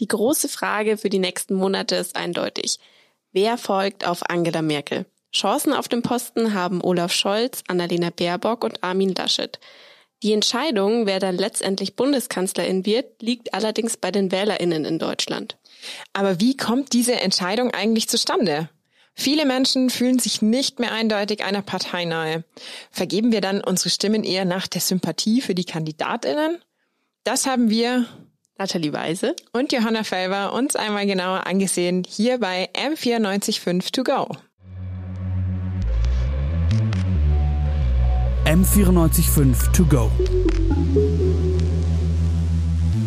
Die große Frage für die nächsten Monate ist eindeutig. Wer folgt auf Angela Merkel? Chancen auf dem Posten haben Olaf Scholz, Annalena Baerbock und Armin Laschet. Die Entscheidung, wer dann letztendlich Bundeskanzlerin wird, liegt allerdings bei den Wählerinnen in Deutschland. Aber wie kommt diese Entscheidung eigentlich zustande? Viele Menschen fühlen sich nicht mehr eindeutig einer Partei nahe. Vergeben wir dann unsere Stimmen eher nach der Sympathie für die Kandidatinnen? Das haben wir Nathalie Weise und Johanna Felber uns einmal genauer angesehen hier bei M945 To Go. M945 To Go.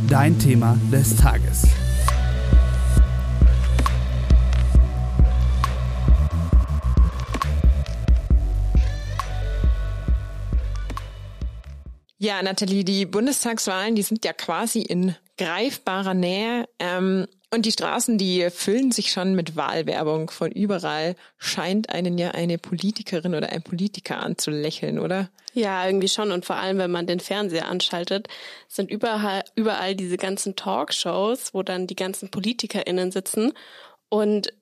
Dein Thema des Tages. Ja, Nathalie, die Bundestagswahlen, die sind ja quasi in greifbarer Nähe. Ähm, und die Straßen, die füllen sich schon mit Wahlwerbung. Von überall scheint einen ja eine Politikerin oder ein Politiker anzulächeln, oder? Ja, irgendwie schon. Und vor allem, wenn man den Fernseher anschaltet, sind überall, überall diese ganzen Talkshows, wo dann die ganzen PolitikerInnen sitzen. Und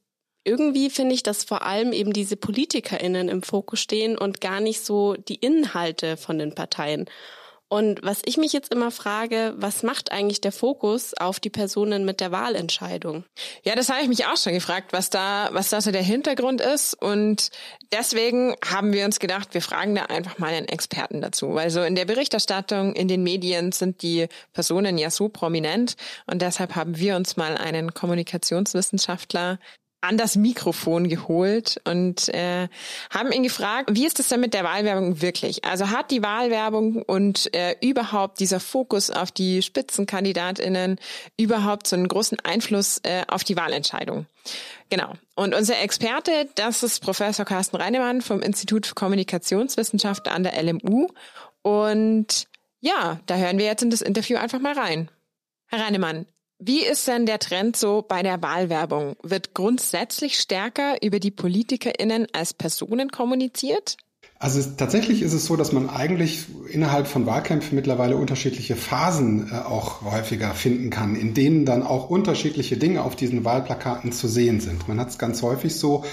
irgendwie finde ich, dass vor allem eben diese PolitikerInnen im Fokus stehen und gar nicht so die Inhalte von den Parteien. Und was ich mich jetzt immer frage, was macht eigentlich der Fokus auf die Personen mit der Wahlentscheidung? Ja, das habe ich mich auch schon gefragt, was da, was da so der Hintergrund ist. Und deswegen haben wir uns gedacht, wir fragen da einfach mal einen Experten dazu. Weil so in der Berichterstattung in den Medien sind die Personen ja so prominent. Und deshalb haben wir uns mal einen Kommunikationswissenschaftler an das Mikrofon geholt und äh, haben ihn gefragt, wie ist es denn mit der Wahlwerbung wirklich? Also hat die Wahlwerbung und äh, überhaupt dieser Fokus auf die Spitzenkandidatinnen überhaupt so einen großen Einfluss äh, auf die Wahlentscheidung? Genau. Und unser Experte, das ist Professor Carsten Reinemann vom Institut für Kommunikationswissenschaft an der LMU. Und ja, da hören wir jetzt in das Interview einfach mal rein. Herr Reinemann, wie ist denn der Trend so bei der Wahlwerbung? Wird grundsätzlich stärker über die PolitikerInnen als Personen kommuniziert? Also es, tatsächlich ist es so, dass man eigentlich innerhalb von Wahlkämpfen mittlerweile unterschiedliche Phasen äh, auch häufiger finden kann, in denen dann auch unterschiedliche Dinge auf diesen Wahlplakaten zu sehen sind. Man hat es ganz häufig so,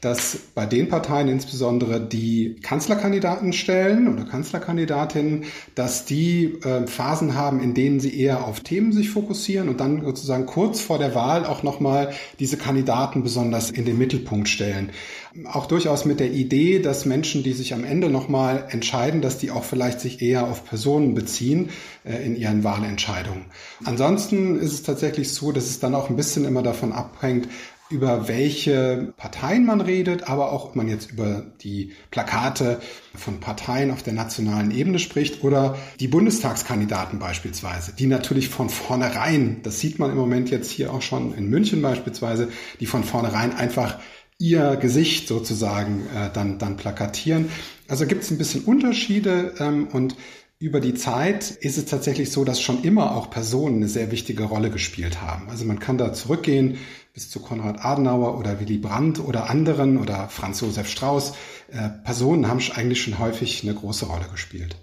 dass bei den Parteien insbesondere die Kanzlerkandidaten stellen oder Kanzlerkandidatinnen, dass die äh, Phasen haben, in denen sie eher auf Themen sich fokussieren und dann sozusagen kurz vor der Wahl auch nochmal diese Kandidaten besonders in den Mittelpunkt stellen auch durchaus mit der Idee, dass Menschen, die sich am Ende nochmal entscheiden, dass die auch vielleicht sich eher auf Personen beziehen äh, in ihren Wahlentscheidungen. Ansonsten ist es tatsächlich so, dass es dann auch ein bisschen immer davon abhängt, über welche Parteien man redet, aber auch ob man jetzt über die Plakate von Parteien auf der nationalen Ebene spricht oder die Bundestagskandidaten beispielsweise, die natürlich von vornherein, das sieht man im Moment jetzt hier auch schon in München beispielsweise, die von vornherein einfach ihr Gesicht sozusagen äh, dann, dann plakatieren. Also gibt es ein bisschen Unterschiede ähm, und über die Zeit ist es tatsächlich so, dass schon immer auch Personen eine sehr wichtige Rolle gespielt haben. Also man kann da zurückgehen bis zu Konrad Adenauer oder Willy Brandt oder anderen oder Franz Josef Strauß. Äh, Personen haben eigentlich schon häufig eine große Rolle gespielt.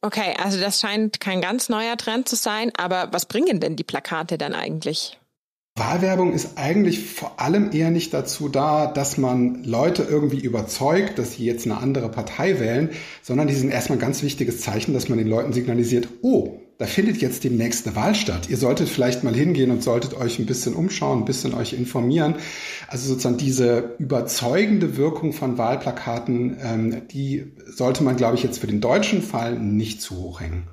Okay, also das scheint kein ganz neuer Trend zu sein, aber was bringen denn die Plakate dann eigentlich? Wahlwerbung ist eigentlich vor allem eher nicht dazu da, dass man Leute irgendwie überzeugt, dass sie jetzt eine andere Partei wählen, sondern die sind erstmal ein ganz wichtiges Zeichen, dass man den Leuten signalisiert, oh, da findet jetzt demnächst eine Wahl statt. Ihr solltet vielleicht mal hingehen und solltet euch ein bisschen umschauen, ein bisschen euch informieren. Also sozusagen diese überzeugende Wirkung von Wahlplakaten, ähm, die sollte man, glaube ich, jetzt für den deutschen Fall nicht zu hoch hängen.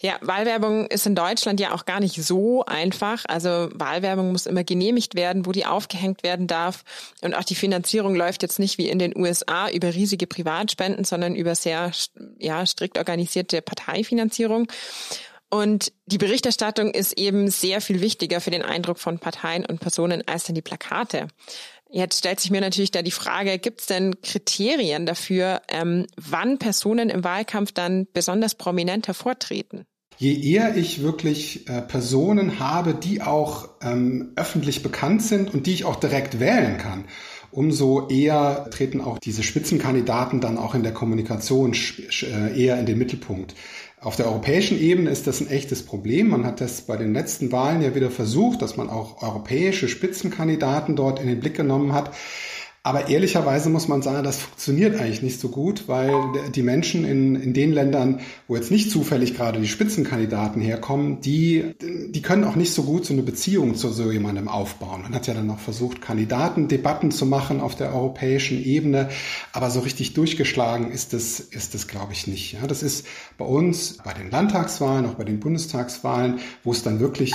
Ja, Wahlwerbung ist in Deutschland ja auch gar nicht so einfach. Also Wahlwerbung muss immer genehmigt werden, wo die aufgehängt werden darf. Und auch die Finanzierung läuft jetzt nicht wie in den USA über riesige Privatspenden, sondern über sehr ja, strikt organisierte Parteifinanzierung. Und die Berichterstattung ist eben sehr viel wichtiger für den Eindruck von Parteien und Personen als dann die Plakate. Jetzt stellt sich mir natürlich da die Frage, gibt es denn Kriterien dafür, ähm, wann Personen im Wahlkampf dann besonders prominent hervortreten? Je eher ich wirklich äh, Personen habe, die auch ähm, öffentlich bekannt sind und die ich auch direkt wählen kann, umso eher treten auch diese Spitzenkandidaten dann auch in der Kommunikation äh, eher in den Mittelpunkt. Auf der europäischen Ebene ist das ein echtes Problem. Man hat das bei den letzten Wahlen ja wieder versucht, dass man auch europäische Spitzenkandidaten dort in den Blick genommen hat. Aber ehrlicherweise muss man sagen, das funktioniert eigentlich nicht so gut, weil die Menschen in, in den Ländern, wo jetzt nicht zufällig gerade die Spitzenkandidaten herkommen, die, die können auch nicht so gut so eine Beziehung zu so jemandem aufbauen. Man hat ja dann noch versucht, Kandidatendebatten zu machen auf der europäischen Ebene, aber so richtig durchgeschlagen ist das, ist das glaube ich nicht. Ja, das ist bei uns, bei den Landtagswahlen, auch bei den Bundestagswahlen, wo es dann wirklich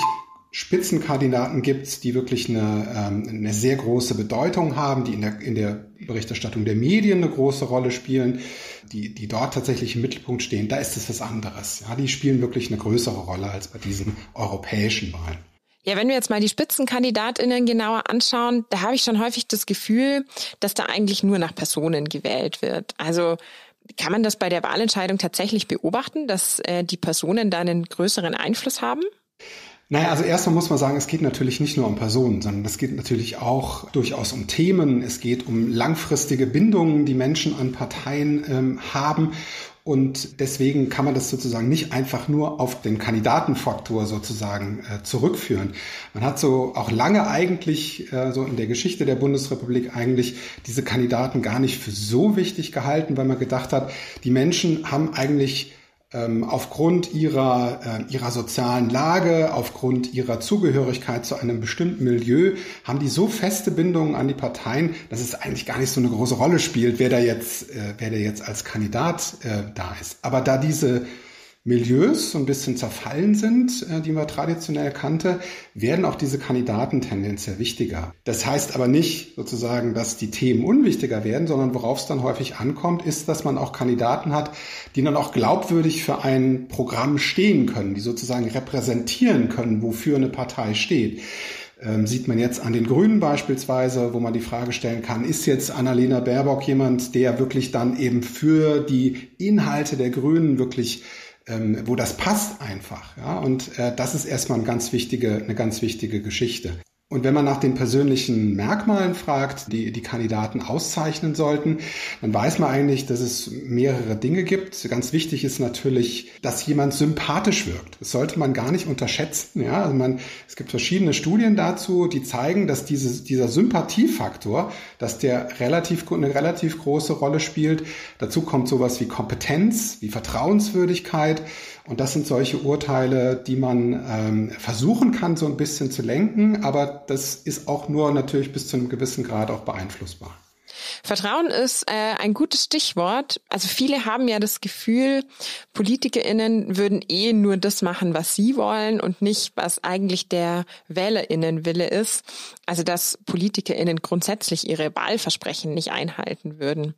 Spitzenkandidaten gibt, die wirklich eine, ähm, eine sehr große Bedeutung haben, die in der, in der Berichterstattung der Medien eine große Rolle spielen, die, die dort tatsächlich im Mittelpunkt stehen, da ist es was anderes. Ja, die spielen wirklich eine größere Rolle als bei diesen europäischen Wahlen. Ja, wenn wir jetzt mal die Spitzenkandidatinnen genauer anschauen, da habe ich schon häufig das Gefühl, dass da eigentlich nur nach Personen gewählt wird. Also kann man das bei der Wahlentscheidung tatsächlich beobachten, dass äh, die Personen da einen größeren Einfluss haben? Naja, also erstmal muss man sagen, es geht natürlich nicht nur um Personen, sondern es geht natürlich auch durchaus um Themen. Es geht um langfristige Bindungen, die Menschen an Parteien ähm, haben. Und deswegen kann man das sozusagen nicht einfach nur auf den Kandidatenfaktor sozusagen äh, zurückführen. Man hat so auch lange eigentlich, äh, so in der Geschichte der Bundesrepublik eigentlich diese Kandidaten gar nicht für so wichtig gehalten, weil man gedacht hat, die Menschen haben eigentlich aufgrund ihrer, äh, ihrer sozialen Lage, aufgrund ihrer Zugehörigkeit zu einem bestimmten Milieu, haben die so feste Bindungen an die Parteien, dass es eigentlich gar nicht so eine große Rolle spielt, wer da jetzt, äh, wer da jetzt als Kandidat äh, da ist. Aber da diese Milieus so ein bisschen zerfallen sind, äh, die man traditionell kannte, werden auch diese Kandidaten tendenziell wichtiger. Das heißt aber nicht sozusagen, dass die Themen unwichtiger werden, sondern worauf es dann häufig ankommt, ist, dass man auch Kandidaten hat, die dann auch glaubwürdig für ein Programm stehen können, die sozusagen repräsentieren können, wofür eine Partei steht. Ähm, sieht man jetzt an den Grünen beispielsweise, wo man die Frage stellen kann, ist jetzt Annalena Baerbock jemand, der wirklich dann eben für die Inhalte der Grünen wirklich ähm, wo das passt einfach. Ja? Und äh, das ist erstmal eine ganz wichtige, eine ganz wichtige Geschichte. Und wenn man nach den persönlichen Merkmalen fragt, die die Kandidaten auszeichnen sollten, dann weiß man eigentlich, dass es mehrere Dinge gibt. Ganz wichtig ist natürlich, dass jemand sympathisch wirkt. Das sollte man gar nicht unterschätzen. Ja, also man, es gibt verschiedene Studien dazu, die zeigen, dass dieses, dieser Sympathiefaktor, dass der relativ, eine relativ große Rolle spielt. Dazu kommt sowas wie Kompetenz, wie Vertrauenswürdigkeit und das sind solche Urteile, die man ähm, versuchen kann, so ein bisschen zu lenken, aber das ist auch nur natürlich bis zu einem gewissen Grad auch beeinflussbar. Vertrauen ist äh, ein gutes Stichwort. Also viele haben ja das Gefühl, PolitikerInnen würden eh nur das machen, was sie wollen und nicht, was eigentlich der WählerInnenwille ist. Also dass PolitikerInnen grundsätzlich ihre Wahlversprechen nicht einhalten würden.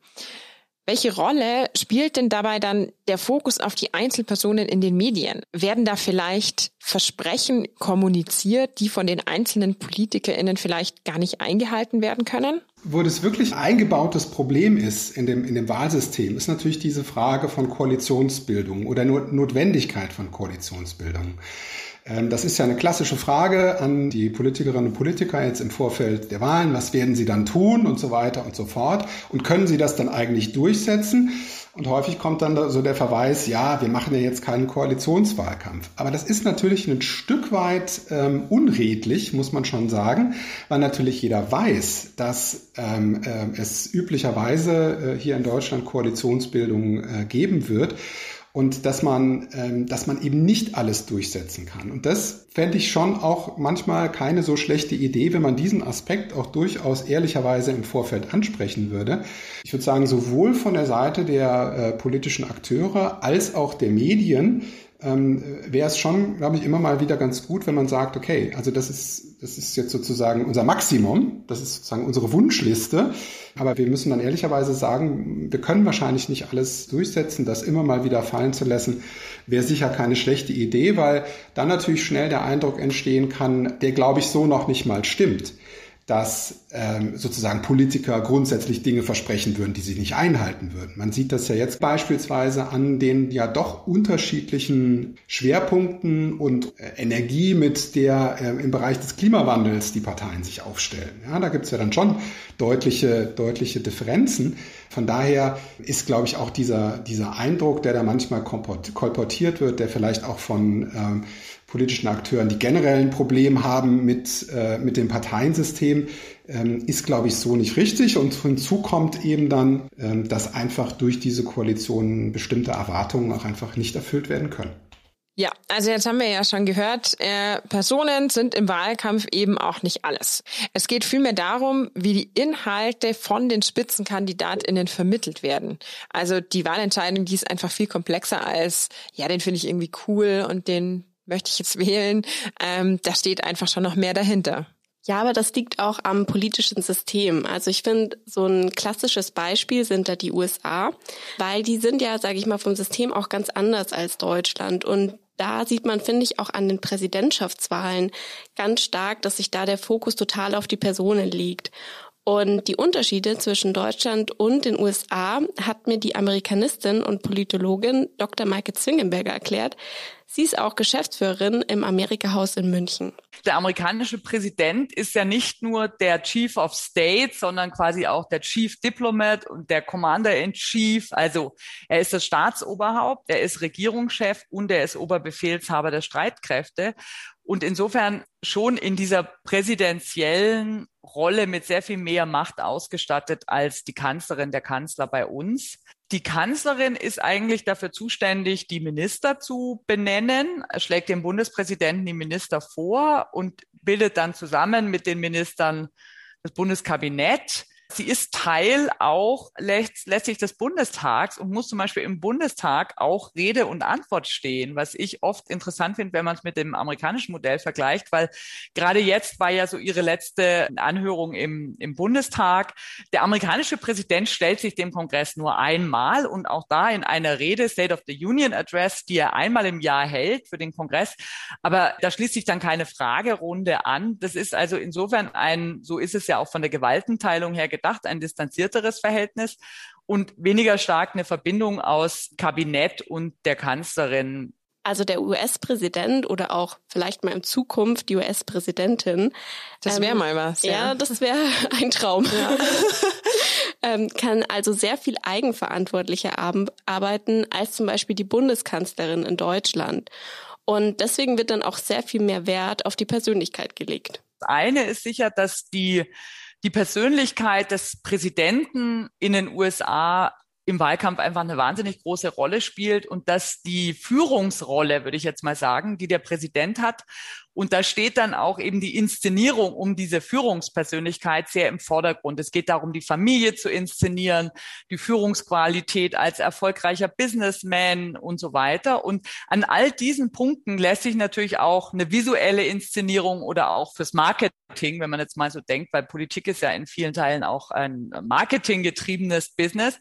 Welche Rolle spielt denn dabei dann der Fokus auf die Einzelpersonen in den Medien? Werden da vielleicht Versprechen kommuniziert, die von den einzelnen PolitikerInnen vielleicht gar nicht eingehalten werden können? Wo das wirklich eingebautes Problem ist in dem, in dem Wahlsystem, ist natürlich diese Frage von Koalitionsbildung oder Notwendigkeit von Koalitionsbildung. Ähm, das ist ja eine klassische Frage an die Politikerinnen und Politiker jetzt im Vorfeld der Wahlen. Was werden sie dann tun und so weiter und so fort? Und können sie das dann eigentlich durchsetzen? Und häufig kommt dann so der Verweis, ja, wir machen ja jetzt keinen Koalitionswahlkampf. Aber das ist natürlich ein Stück weit ähm, unredlich, muss man schon sagen, weil natürlich jeder weiß, dass ähm, äh, es üblicherweise äh, hier in Deutschland Koalitionsbildung äh, geben wird und dass man, ähm, dass man eben nicht alles durchsetzen kann. Und das fände ich schon auch manchmal keine so schlechte Idee, wenn man diesen Aspekt auch durchaus ehrlicherweise im Vorfeld ansprechen würde. Ich würde sagen, sowohl von der Seite der äh, politischen Akteure als auch der Medien ähm, wäre es schon, glaube ich, immer mal wieder ganz gut, wenn man sagt, okay, also das ist, das ist jetzt sozusagen unser Maximum, das ist sozusagen unsere Wunschliste, aber wir müssen dann ehrlicherweise sagen, wir können wahrscheinlich nicht alles durchsetzen, das immer mal wieder fallen zu lassen, wäre sicher keine schlechte Idee, weil dann natürlich schnell der Eindruck entstehen kann, der, glaube ich, so noch nicht mal stimmt dass ähm, sozusagen Politiker grundsätzlich Dinge versprechen würden, die sie nicht einhalten würden. Man sieht das ja jetzt beispielsweise an den ja doch unterschiedlichen Schwerpunkten und äh, Energie, mit der äh, im Bereich des Klimawandels die Parteien sich aufstellen. Ja, da gibt es ja dann schon deutliche, deutliche Differenzen. Von daher ist, glaube ich, auch dieser, dieser Eindruck, der da manchmal kolportiert wird, der vielleicht auch von ähm, politischen Akteuren, die generell ein Problem haben mit, äh, mit dem Parteiensystem, ähm, ist, glaube ich, so nicht richtig. Und hinzu kommt eben dann, ähm, dass einfach durch diese Koalition bestimmte Erwartungen auch einfach nicht erfüllt werden können. Ja, also jetzt haben wir ja schon gehört, äh, Personen sind im Wahlkampf eben auch nicht alles. Es geht vielmehr darum, wie die Inhalte von den Spitzenkandidatinnen vermittelt werden. Also die Wahlentscheidung, die ist einfach viel komplexer als, ja, den finde ich irgendwie cool und den möchte ich jetzt wählen. Ähm, da steht einfach schon noch mehr dahinter. Ja, aber das liegt auch am politischen System. Also ich finde, so ein klassisches Beispiel sind da die USA, weil die sind ja, sage ich mal, vom System auch ganz anders als Deutschland. Und da sieht man, finde ich, auch an den Präsidentschaftswahlen ganz stark, dass sich da der Fokus total auf die Personen liegt. Und die Unterschiede zwischen Deutschland und den USA hat mir die Amerikanistin und Politologin Dr. Maike Zwingenberger erklärt. Sie ist auch Geschäftsführerin im Amerika-Haus in München. Der amerikanische Präsident ist ja nicht nur der Chief of State, sondern quasi auch der Chief Diplomat und der Commander in Chief. Also er ist das Staatsoberhaupt, er ist Regierungschef und er ist Oberbefehlshaber der Streitkräfte. Und insofern schon in dieser präsidentiellen Rolle mit sehr viel mehr Macht ausgestattet als die Kanzlerin, der Kanzler bei uns. Die Kanzlerin ist eigentlich dafür zuständig, die Minister zu benennen, schlägt dem Bundespräsidenten die Minister vor und bildet dann zusammen mit den Ministern das Bundeskabinett. Sie ist Teil auch letztlich des Bundestags und muss zum Beispiel im Bundestag auch Rede und Antwort stehen, was ich oft interessant finde, wenn man es mit dem amerikanischen Modell vergleicht, weil gerade jetzt war ja so ihre letzte Anhörung im, im Bundestag. Der amerikanische Präsident stellt sich dem Kongress nur einmal und auch da in einer Rede, State of the Union Address, die er einmal im Jahr hält für den Kongress. Aber da schließt sich dann keine Fragerunde an. Das ist also insofern ein, so ist es ja auch von der Gewaltenteilung her gedacht, ein distanzierteres Verhältnis und weniger stark eine Verbindung aus Kabinett und der Kanzlerin. Also der US-Präsident oder auch vielleicht mal in Zukunft die US-Präsidentin. Das wäre ähm, mal was. Ja, ja das wäre ein Traum. Ja. ähm, kann also sehr viel eigenverantwortlicher arbeiten als zum Beispiel die Bundeskanzlerin in Deutschland. Und deswegen wird dann auch sehr viel mehr Wert auf die Persönlichkeit gelegt. Das eine ist sicher, dass die die Persönlichkeit des Präsidenten in den USA im Wahlkampf einfach eine wahnsinnig große Rolle spielt und dass die Führungsrolle, würde ich jetzt mal sagen, die der Präsident hat und da steht dann auch eben die Inszenierung um diese Führungspersönlichkeit sehr im Vordergrund. Es geht darum, die Familie zu inszenieren, die Führungsqualität als erfolgreicher Businessman und so weiter. Und an all diesen Punkten lässt sich natürlich auch eine visuelle Inszenierung oder auch fürs Marketing, wenn man jetzt mal so denkt, weil Politik ist ja in vielen Teilen auch ein marketinggetriebenes Business.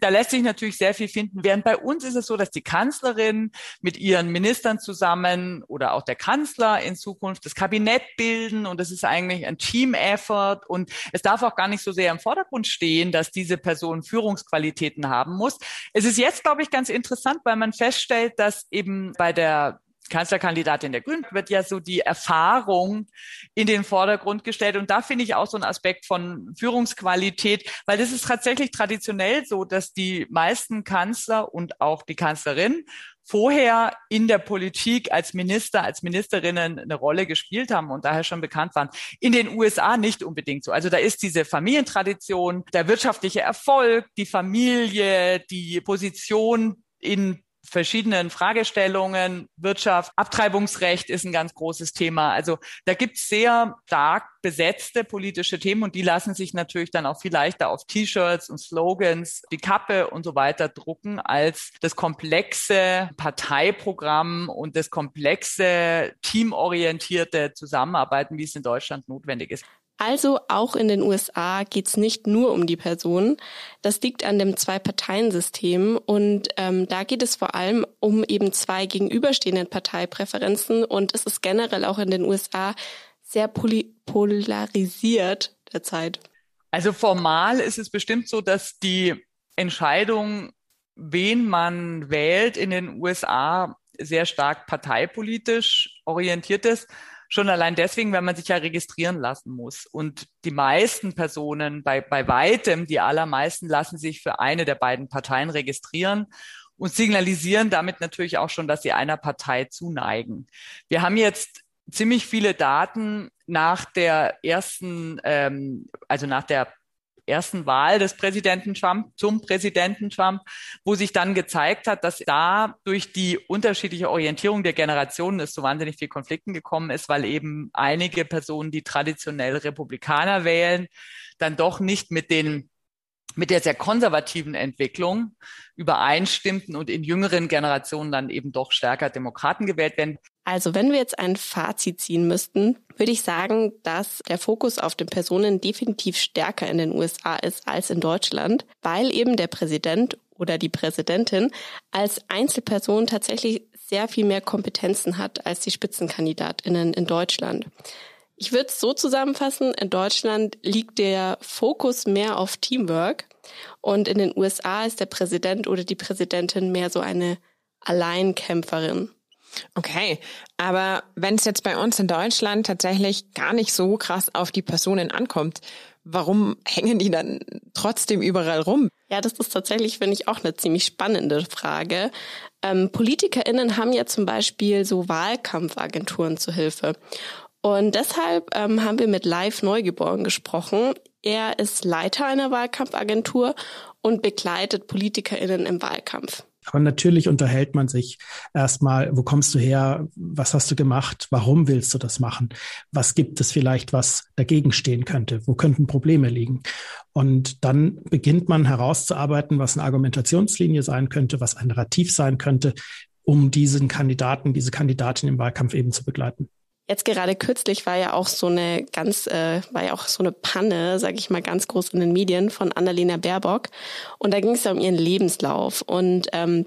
Da lässt sich natürlich sehr viel finden. Während bei uns ist es so, dass die Kanzlerin mit ihren Ministern zusammen oder auch der Kanzler in Zukunft das Kabinett bilden und es ist eigentlich ein Team-Effort und es darf auch gar nicht so sehr im Vordergrund stehen, dass diese Person Führungsqualitäten haben muss. Es ist jetzt, glaube ich, ganz interessant, weil man feststellt, dass eben bei der Kanzlerkandidatin der Grünen wird ja so die Erfahrung in den Vordergrund gestellt. Und da finde ich auch so einen Aspekt von Führungsqualität, weil das ist tatsächlich traditionell so, dass die meisten Kanzler und auch die Kanzlerin vorher in der Politik als Minister, als Ministerinnen eine Rolle gespielt haben und daher schon bekannt waren. In den USA nicht unbedingt so. Also da ist diese Familientradition, der wirtschaftliche Erfolg, die Familie, die Position in verschiedenen Fragestellungen. Wirtschaft, Abtreibungsrecht ist ein ganz großes Thema. Also da gibt es sehr stark besetzte politische Themen und die lassen sich natürlich dann auch viel leichter auf T-Shirts und Slogans, die Kappe und so weiter drucken, als das komplexe Parteiprogramm und das komplexe teamorientierte Zusammenarbeiten, wie es in Deutschland notwendig ist. Also auch in den USA geht es nicht nur um die Person. Das liegt an dem Zwei-Parteien-System und ähm, da geht es vor allem um eben zwei gegenüberstehenden Parteipräferenzen und es ist generell auch in den USA sehr polarisiert derzeit. Also formal ist es bestimmt so, dass die Entscheidung, wen man wählt in den USA, sehr stark parteipolitisch orientiert ist. Schon allein deswegen, weil man sich ja registrieren lassen muss. Und die meisten Personen, bei, bei weitem, die allermeisten lassen sich für eine der beiden Parteien registrieren und signalisieren damit natürlich auch schon, dass sie einer Partei zuneigen. Wir haben jetzt ziemlich viele Daten nach der ersten, ähm, also nach der ersten Wahl des Präsidenten Trump zum Präsidenten Trump, wo sich dann gezeigt hat, dass da durch die unterschiedliche Orientierung der Generationen es zu wahnsinnig viel Konflikten gekommen ist, weil eben einige Personen, die traditionell Republikaner wählen, dann doch nicht mit den mit der sehr konservativen Entwicklung übereinstimmten und in jüngeren Generationen dann eben doch stärker Demokraten gewählt werden. Also wenn wir jetzt ein Fazit ziehen müssten, würde ich sagen, dass der Fokus auf den Personen definitiv stärker in den USA ist als in Deutschland, weil eben der Präsident oder die Präsidentin als Einzelperson tatsächlich sehr viel mehr Kompetenzen hat als die Spitzenkandidatinnen in Deutschland. Ich würde es so zusammenfassen, in Deutschland liegt der Fokus mehr auf Teamwork und in den USA ist der Präsident oder die Präsidentin mehr so eine Alleinkämpferin. Okay, aber wenn es jetzt bei uns in Deutschland tatsächlich gar nicht so krass auf die Personen ankommt, warum hängen die dann trotzdem überall rum? Ja, das ist tatsächlich, finde ich, auch eine ziemlich spannende Frage. Ähm, PolitikerInnen haben ja zum Beispiel so Wahlkampfagenturen zu Hilfe. Und deshalb ähm, haben wir mit Live Neugeboren gesprochen. Er ist Leiter einer Wahlkampfagentur und begleitet PolitikerInnen im Wahlkampf. Aber natürlich unterhält man sich erstmal, wo kommst du her, was hast du gemacht, warum willst du das machen, was gibt es vielleicht, was dagegen stehen könnte, wo könnten Probleme liegen. Und dann beginnt man herauszuarbeiten, was eine Argumentationslinie sein könnte, was ein Narrativ sein könnte, um diesen Kandidaten, diese Kandidatin im Wahlkampf eben zu begleiten. Jetzt gerade kürzlich war ja auch so eine ganz, äh, war ja auch so eine Panne, sage ich mal ganz groß in den Medien von Annalena Baerbock. Und da ging es ja um ihren Lebenslauf. Und ähm,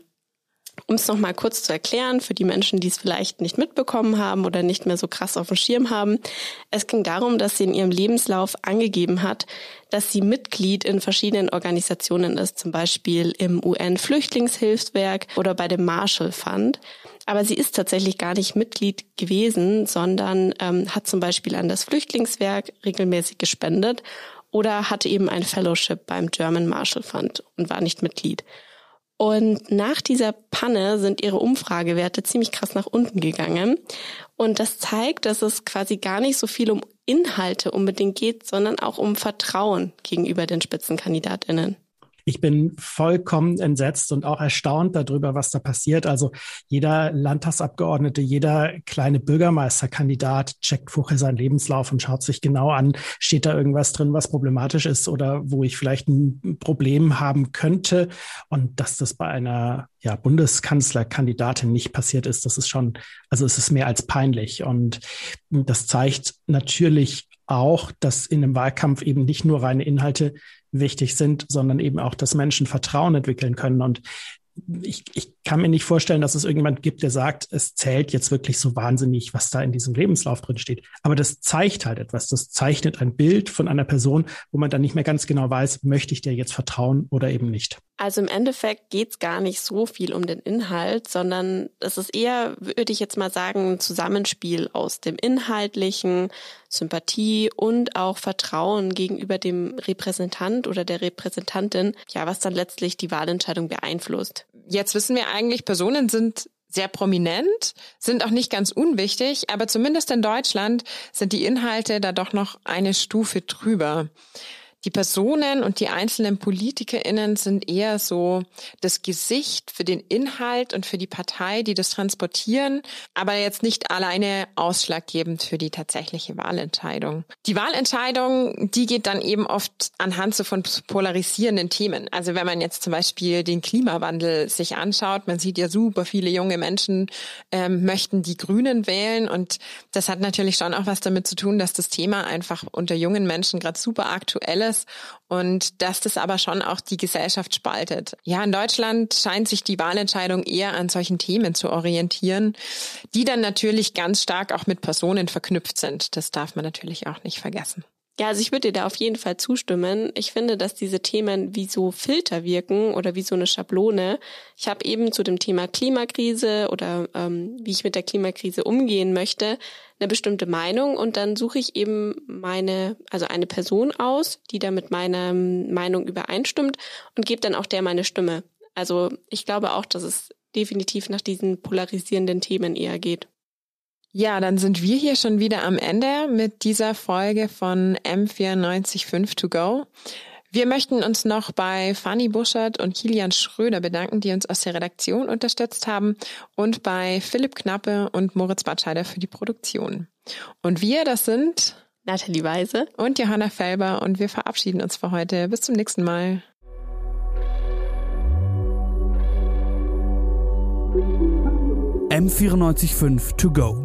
um es nochmal kurz zu erklären, für die Menschen, die es vielleicht nicht mitbekommen haben oder nicht mehr so krass auf dem Schirm haben. Es ging darum, dass sie in ihrem Lebenslauf angegeben hat, dass sie Mitglied in verschiedenen Organisationen ist, zum Beispiel im UN-Flüchtlingshilfswerk oder bei dem Marshall Fund. Aber sie ist tatsächlich gar nicht Mitglied gewesen, sondern ähm, hat zum Beispiel an das Flüchtlingswerk regelmäßig gespendet oder hatte eben ein Fellowship beim German Marshall Fund und war nicht Mitglied. Und nach dieser Panne sind ihre Umfragewerte ziemlich krass nach unten gegangen. Und das zeigt, dass es quasi gar nicht so viel um Inhalte unbedingt geht, sondern auch um Vertrauen gegenüber den Spitzenkandidatinnen. Ich bin vollkommen entsetzt und auch erstaunt darüber, was da passiert. Also jeder Landtagsabgeordnete, jeder kleine Bürgermeisterkandidat checkt vorher seinen Lebenslauf und schaut sich genau an, steht da irgendwas drin, was problematisch ist oder wo ich vielleicht ein Problem haben könnte. Und dass das bei einer ja, Bundeskanzlerkandidatin nicht passiert ist, das ist schon, also es ist mehr als peinlich. Und das zeigt natürlich auch, dass in einem Wahlkampf eben nicht nur reine Inhalte wichtig sind, sondern eben auch, dass Menschen Vertrauen entwickeln können. Und ich, ich kann mir nicht vorstellen, dass es irgendjemand gibt, der sagt, es zählt jetzt wirklich so wahnsinnig, was da in diesem Lebenslauf drin steht. Aber das zeigt halt etwas. Das zeichnet ein Bild von einer Person, wo man dann nicht mehr ganz genau weiß, möchte ich dir jetzt vertrauen oder eben nicht. Also im Endeffekt geht's gar nicht so viel um den Inhalt, sondern es ist eher, würde ich jetzt mal sagen, ein Zusammenspiel aus dem Inhaltlichen, Sympathie und auch Vertrauen gegenüber dem Repräsentant oder der Repräsentantin, ja, was dann letztlich die Wahlentscheidung beeinflusst. Jetzt wissen wir eigentlich, Personen sind sehr prominent, sind auch nicht ganz unwichtig, aber zumindest in Deutschland sind die Inhalte da doch noch eine Stufe drüber. Die Personen und die einzelnen PolitikerInnen sind eher so das Gesicht für den Inhalt und für die Partei, die das transportieren, aber jetzt nicht alleine ausschlaggebend für die tatsächliche Wahlentscheidung. Die Wahlentscheidung, die geht dann eben oft anhand so von polarisierenden Themen. Also wenn man jetzt zum Beispiel den Klimawandel sich anschaut, man sieht ja super viele junge Menschen ähm, möchten die Grünen wählen und das hat natürlich schon auch was damit zu tun, dass das Thema einfach unter jungen Menschen gerade super aktuell ist das und dass das aber schon auch die Gesellschaft spaltet. Ja, in Deutschland scheint sich die Wahlentscheidung eher an solchen Themen zu orientieren, die dann natürlich ganz stark auch mit Personen verknüpft sind. Das darf man natürlich auch nicht vergessen. Ja, also ich würde dir da auf jeden Fall zustimmen. Ich finde, dass diese Themen wie so Filter wirken oder wie so eine Schablone. Ich habe eben zu dem Thema Klimakrise oder ähm, wie ich mit der Klimakrise umgehen möchte, eine bestimmte Meinung und dann suche ich eben meine, also eine Person aus, die da mit meiner Meinung übereinstimmt und gebe dann auch der meine Stimme. Also ich glaube auch, dass es definitiv nach diesen polarisierenden Themen eher geht. Ja, dann sind wir hier schon wieder am Ende mit dieser Folge von M945 to go. Wir möchten uns noch bei Fanny Buschert und Kilian Schröder bedanken, die uns aus der Redaktion unterstützt haben und bei Philipp Knappe und Moritz Batscheider für die Produktion. Und wir, das sind Nathalie Weise und Johanna Felber und wir verabschieden uns für heute. Bis zum nächsten Mal. M945 to go.